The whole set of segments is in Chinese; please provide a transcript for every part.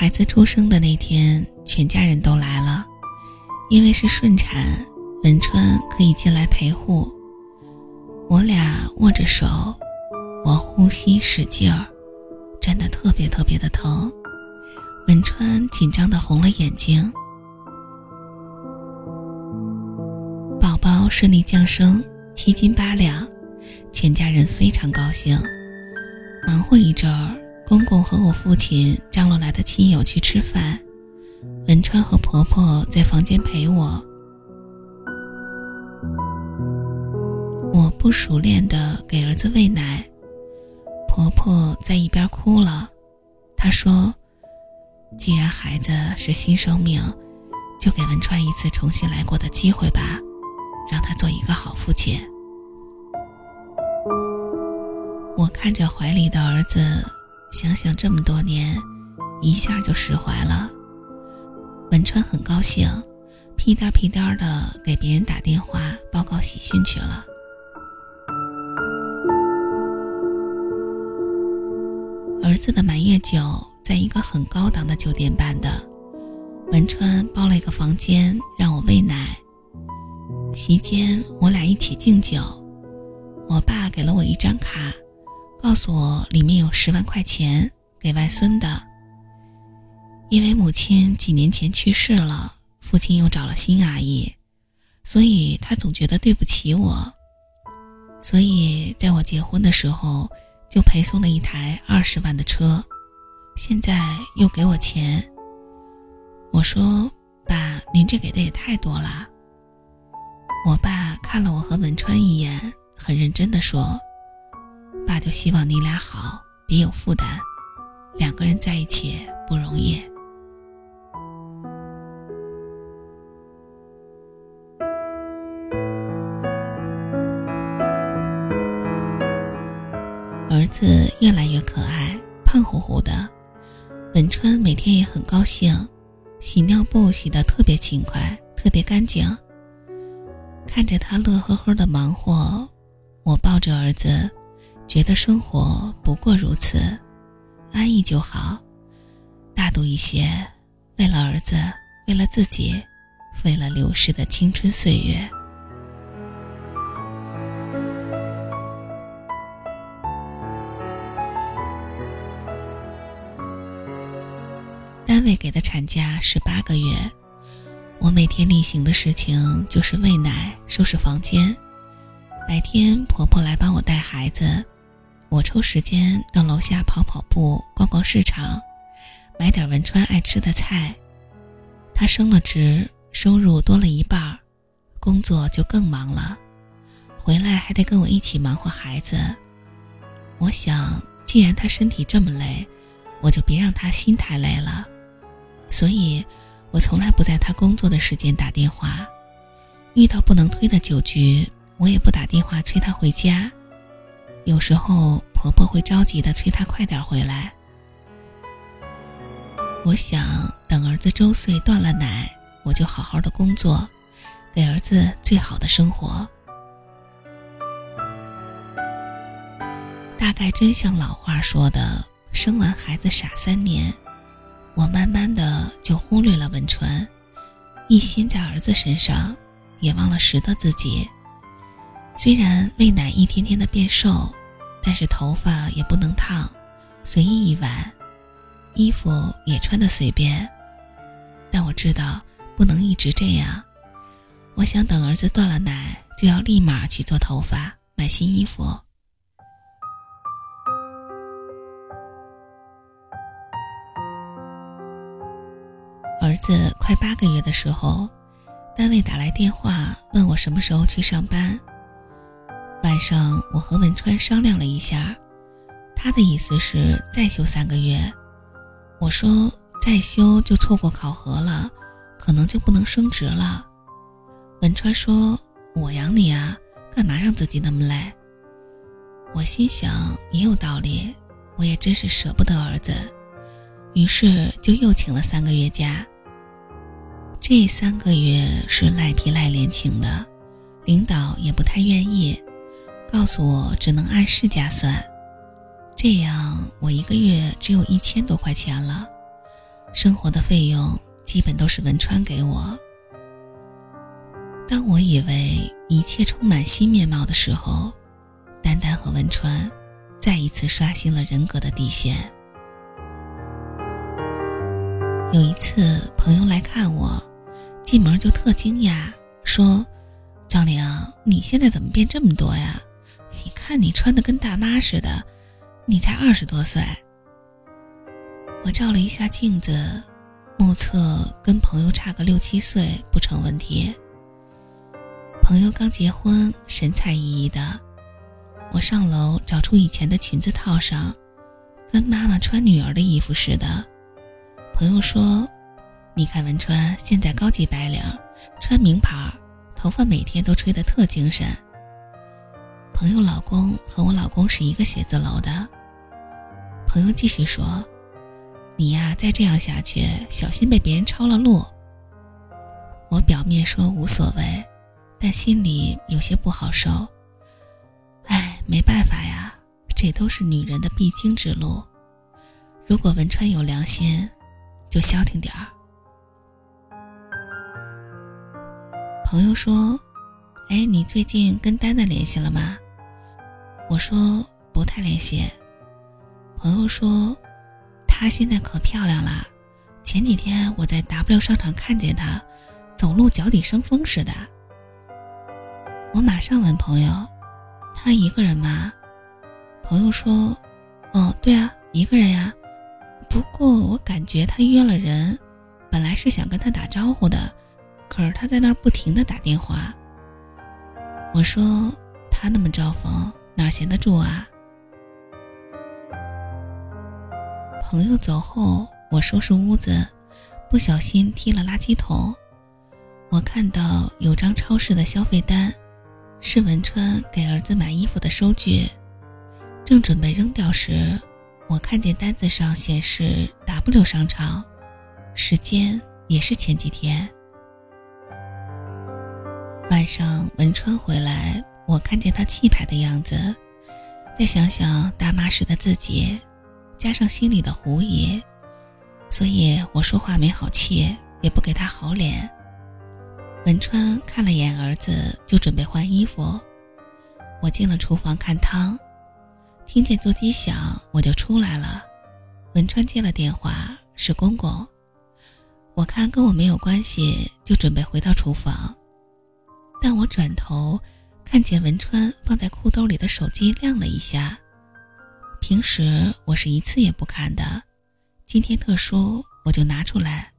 孩子出生的那天，全家人都来了，因为是顺产，文川可以进来陪护。我俩握着手，我呼吸使劲儿，真的特别特别的疼。文川紧张的红了眼睛。宝宝顺利降生，七斤八两，全家人非常高兴。忙活一阵儿，公公和我父亲张罗来的亲友去吃饭，文川和婆婆在房间陪我。我不熟练的给儿子喂奶，婆婆在一边哭了。她说：“既然孩子是新生命，就给文川一次重新来过的机会吧，让他做一个好父亲。”我看着怀里的儿子，想想这么多年，一下就释怀了。文川很高兴，屁颠屁颠的给别人打电话报告喜讯去了。儿子的满月酒在一个很高档的酒店办的，文川包了一个房间让我喂奶。席间我俩一起敬酒，我爸给了我一张卡，告诉我里面有十万块钱给外孙的。因为母亲几年前去世了，父亲又找了新阿姨，所以他总觉得对不起我，所以在我结婚的时候。就陪送了一台二十万的车，现在又给我钱。我说：“爸，您这给的也太多了。”我爸看了我和文川一眼，很认真的说：“爸就希望你俩好，别有负担。两个人在一起不容易。”儿子越来越可爱，胖乎乎的。文川每天也很高兴，洗尿布洗得特别勤快，特别干净。看着他乐呵呵的忙活，我抱着儿子，觉得生活不过如此，安逸就好。大度一些，为了儿子，为了自己，为了流逝的青春岁月。单位给的产假是八个月，我每天例行的事情就是喂奶、收拾房间。白天婆婆来帮我带孩子，我抽时间到楼下跑跑步、逛逛市场，买点文川爱吃的菜。他升了职，收入多了一半，工作就更忙了，回来还得跟我一起忙活孩子。我想，既然他身体这么累，我就别让他心太累了。所以，我从来不在他工作的时间打电话。遇到不能推的酒局，我也不打电话催他回家。有时候，婆婆会着急的催他快点回来。我想等儿子周岁断了奶，我就好好的工作，给儿子最好的生活。大概真像老话说的：“生完孩子傻三年。”我慢慢的就忽略了文川，一心在儿子身上，也忘了拾掇自己。虽然喂奶一天天的变瘦，但是头发也不能烫，随意一挽，衣服也穿的随便。但我知道不能一直这样，我想等儿子断了奶，就要立马去做头发，买新衣服。儿子快八个月的时候，单位打来电话问我什么时候去上班。晚上我和文川商量了一下，他的意思是再休三个月。我说再休就错过考核了，可能就不能升职了。文川说：“我养你啊，干嘛让自己那么累？”我心想也有道理，我也真是舍不得儿子，于是就又请了三个月假。这三个月是赖皮赖脸请的，领导也不太愿意，告诉我只能按市价算，这样我一个月只有一千多块钱了，生活的费用基本都是文川给我。当我以为一切充满新面貌的时候，丹丹和文川再一次刷新了人格的底线。有一次，朋友来看我，进门就特惊讶，说：“张玲，你现在怎么变这么多呀？看你穿的跟大妈似的，你才二十多岁。”我照了一下镜子，目测跟朋友差个六七岁不成问题。朋友刚结婚，神采奕奕的。我上楼找出以前的裙子套上，跟妈妈穿女儿的衣服似的。朋友说：“你看文川现在高级白领，穿名牌，头发每天都吹得特精神。”朋友老公和我老公是一个写字楼的。朋友继续说：“你呀，再这样下去，小心被别人抄了路。”我表面说无所谓，但心里有些不好受。哎，没办法呀，这都是女人的必经之路。如果文川有良心。就消停点儿。朋友说：“哎，你最近跟丹丹联系了吗？”我说：“不太联系。”朋友说：“她现在可漂亮了，前几天我在 W 商场看见她，走路脚底生风似的。”我马上问朋友：“她一个人吗？”朋友说：“哦，对啊，一个人呀。”不过我感觉他约了人，本来是想跟他打招呼的，可是他在那儿不停的打电话。我说他那么招风，哪闲得住啊？朋友走后，我收拾屋子，不小心踢了垃圾桶。我看到有张超市的消费单，是文川给儿子买衣服的收据，正准备扔掉时。我看见单子上显示 W 商场，时间也是前几天。晚上文川回来，我看见他气派的样子，再想想大妈时的自己，加上心里的狐疑，所以我说话没好气，也不给他好脸。文川看了眼儿子，就准备换衣服。我进了厨房看汤。听见座机响，我就出来了。文川接了电话，是公公。我看跟我没有关系，就准备回到厨房。但我转头看见文川放在裤兜里的手机亮了一下。平时我是一次也不看的，今天特殊，我就拿出来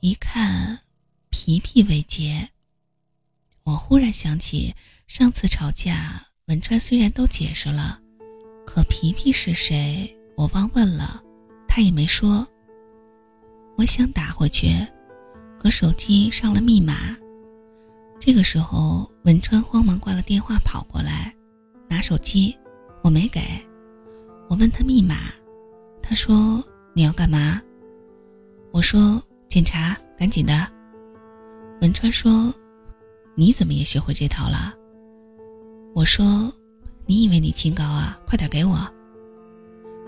一看，皮皮未接。我忽然想起上次吵架，文川虽然都解释了。可皮皮是谁？我忘问了，他也没说。我想打回去，可手机上了密码。这个时候，文川慌忙挂了电话，跑过来拿手机，我没给。我问他密码，他说你要干嘛？我说检查，赶紧的。文川说，你怎么也学会这套了？我说。你以为你清高啊？快点给我！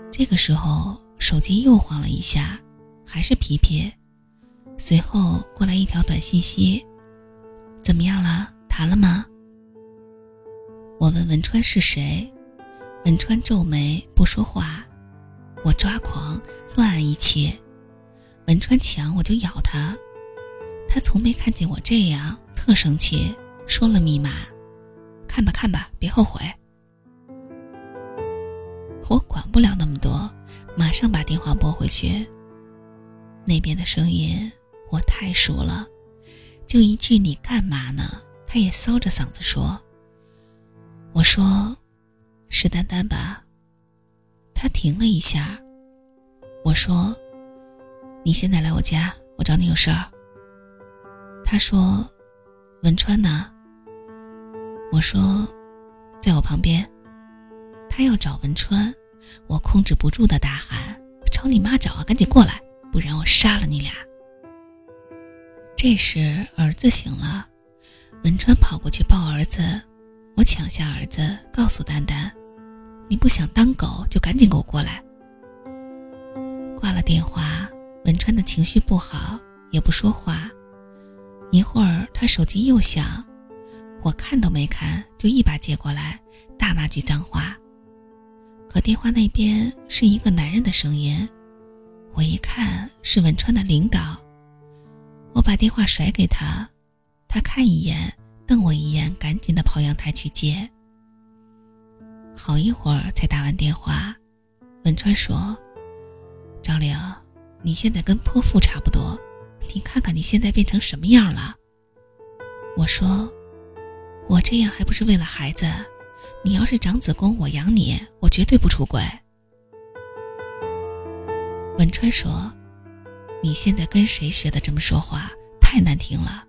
这个时候手机又晃了一下，还是皮皮。随后过来一条短信息：“怎么样了？谈了吗？”我问文川是谁，文川皱眉不说话。我抓狂，乱按一气。文川抢我就咬他，他从没看见我这样，特生气，说了密码：“看吧看吧，别后悔。”我管不了那么多，马上把电话拨回去。那边的声音我太熟了，就一句“你干嘛呢？”他也搔着嗓子说：“我说，是丹丹吧？”他停了一下。我说：“你现在来我家，我找你有事儿。”他说：“文川呢？”我说：“在我旁边。”他要找文川，我控制不住的大喊：“找你妈找啊，赶紧过来，不然我杀了你俩！”这时儿子醒了，文川跑过去抱儿子，我抢下儿子，告诉丹丹：“你不想当狗，就赶紧给我过来。”挂了电话，文川。的情绪不好，也不说话。一会儿他手机又响，我看都没看，就一把接过来，大骂句脏话。可电话那边是一个男人的声音，我一看是文川的领导，我把电话甩给他，他看一眼，瞪我一眼，赶紧的跑阳台去接。好一会儿才打完电话，文川说：“张玲，你现在跟泼妇差不多，你看看你现在变成什么样了。”我说：“我这样还不是为了孩子？你要是长子宫，我养你，我绝对不出轨。”文川说：“你现在跟谁学的这么说话？太难听了。”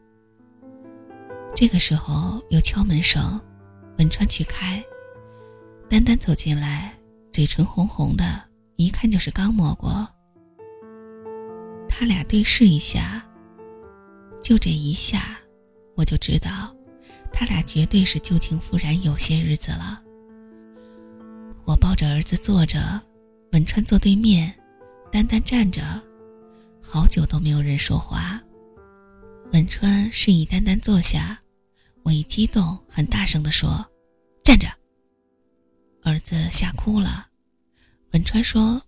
这个时候有敲门声，文川去开。丹丹走进来，嘴唇红红的，一看就是刚摸过。他俩对视一下，就这一下，我就知道，他俩绝对是旧情复燃有些日子了。我抱着儿子坐着，文川坐对面，丹丹站着，好久都没有人说话。文川示意丹丹坐下，我一激动，很大声地说：“站着。”儿子吓哭了，文川说：“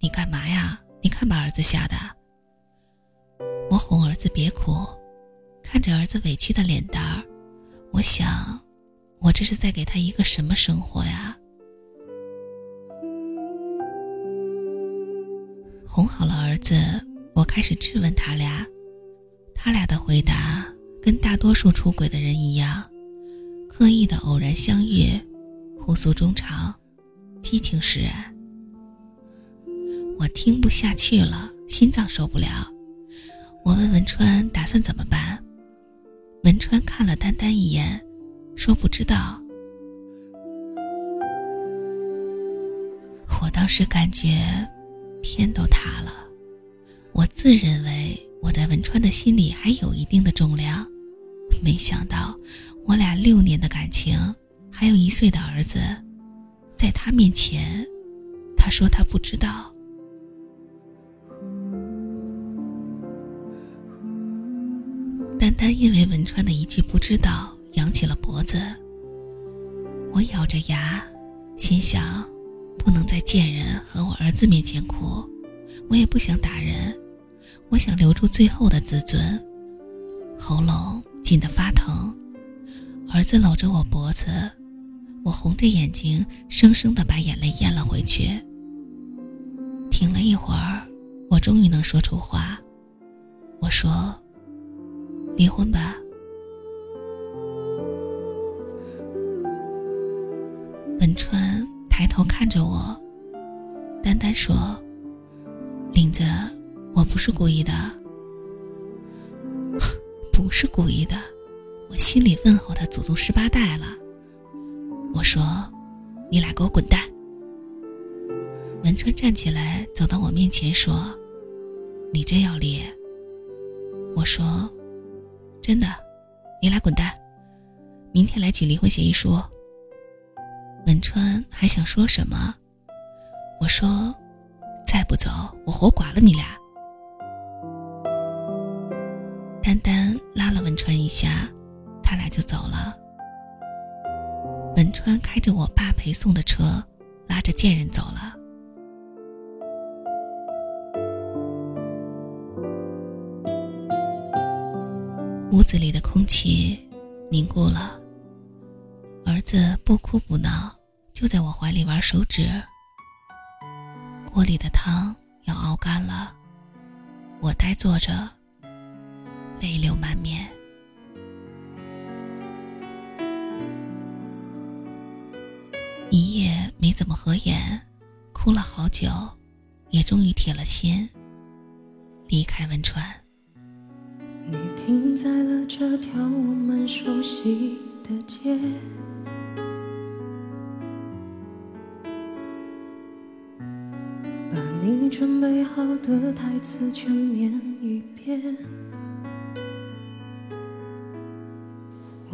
你干嘛呀？你看把儿子吓的。”我哄儿子别哭，看着儿子委屈的脸蛋儿，我想，我这是在给他一个什么生活呀？哄好了儿子，我开始质问他俩，他俩的回答跟大多数出轨的人一样，刻意的偶然相遇。互诉衷肠，激情使然。我听不下去了，心脏受不了。我问文川打算怎么办？文川看了丹丹一眼，说不知道。我当时感觉天都塌了。我自认为我在文川的心里还有一定的重量，没想到我俩六年的感情。还有一岁的儿子，在他面前，他说他不知道。丹丹因为文川的一句不知道，扬起了脖子。我咬着牙，心想，不能在贱人和我儿子面前哭，我也不想打人，我想留住最后的自尊。喉咙紧得发疼，儿子搂着我脖子。我红着眼睛，生生的把眼泪咽了回去。停了一会儿，我终于能说出话。我说：“离婚吧。”文川抬头看着我，丹丹说：“，不是故意的，不是故意的，我心里问候他祖宗十八代了。”我说：“你俩给我滚蛋！”文川站起来，走到我面前说：“你真要离？”我说：“真的，你俩滚蛋！明天来取离婚协议书。”文川还想说什么，我说：“再不走，我活剐了你俩！”丹丹拉了文川一下，他俩就走了。文川开着我爸陪送的车，拉着贱人走了。屋子里的空气凝固了。儿子不哭不闹，就在我怀里玩手指。锅里的汤要熬干了，我呆坐着，泪流满面。一夜没怎么合眼，哭了好久，也终于铁了心离开汶川。你停在了这条我们熟悉的街，把你准备好的台词全念一遍。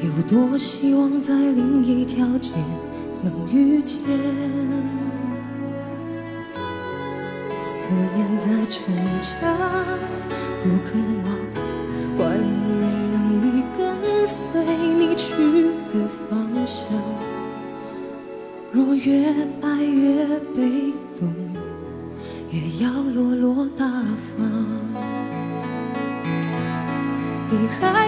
有多希望在另一条街能遇见。思念在逞强，不肯忘，怪我没能力跟随你去的方向。若越爱越被动，越要落落大方。你还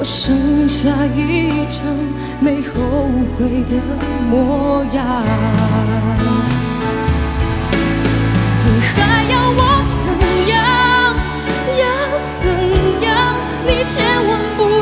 我剩下一张没后悔的模样，你还要我怎样？要怎样？你？千万不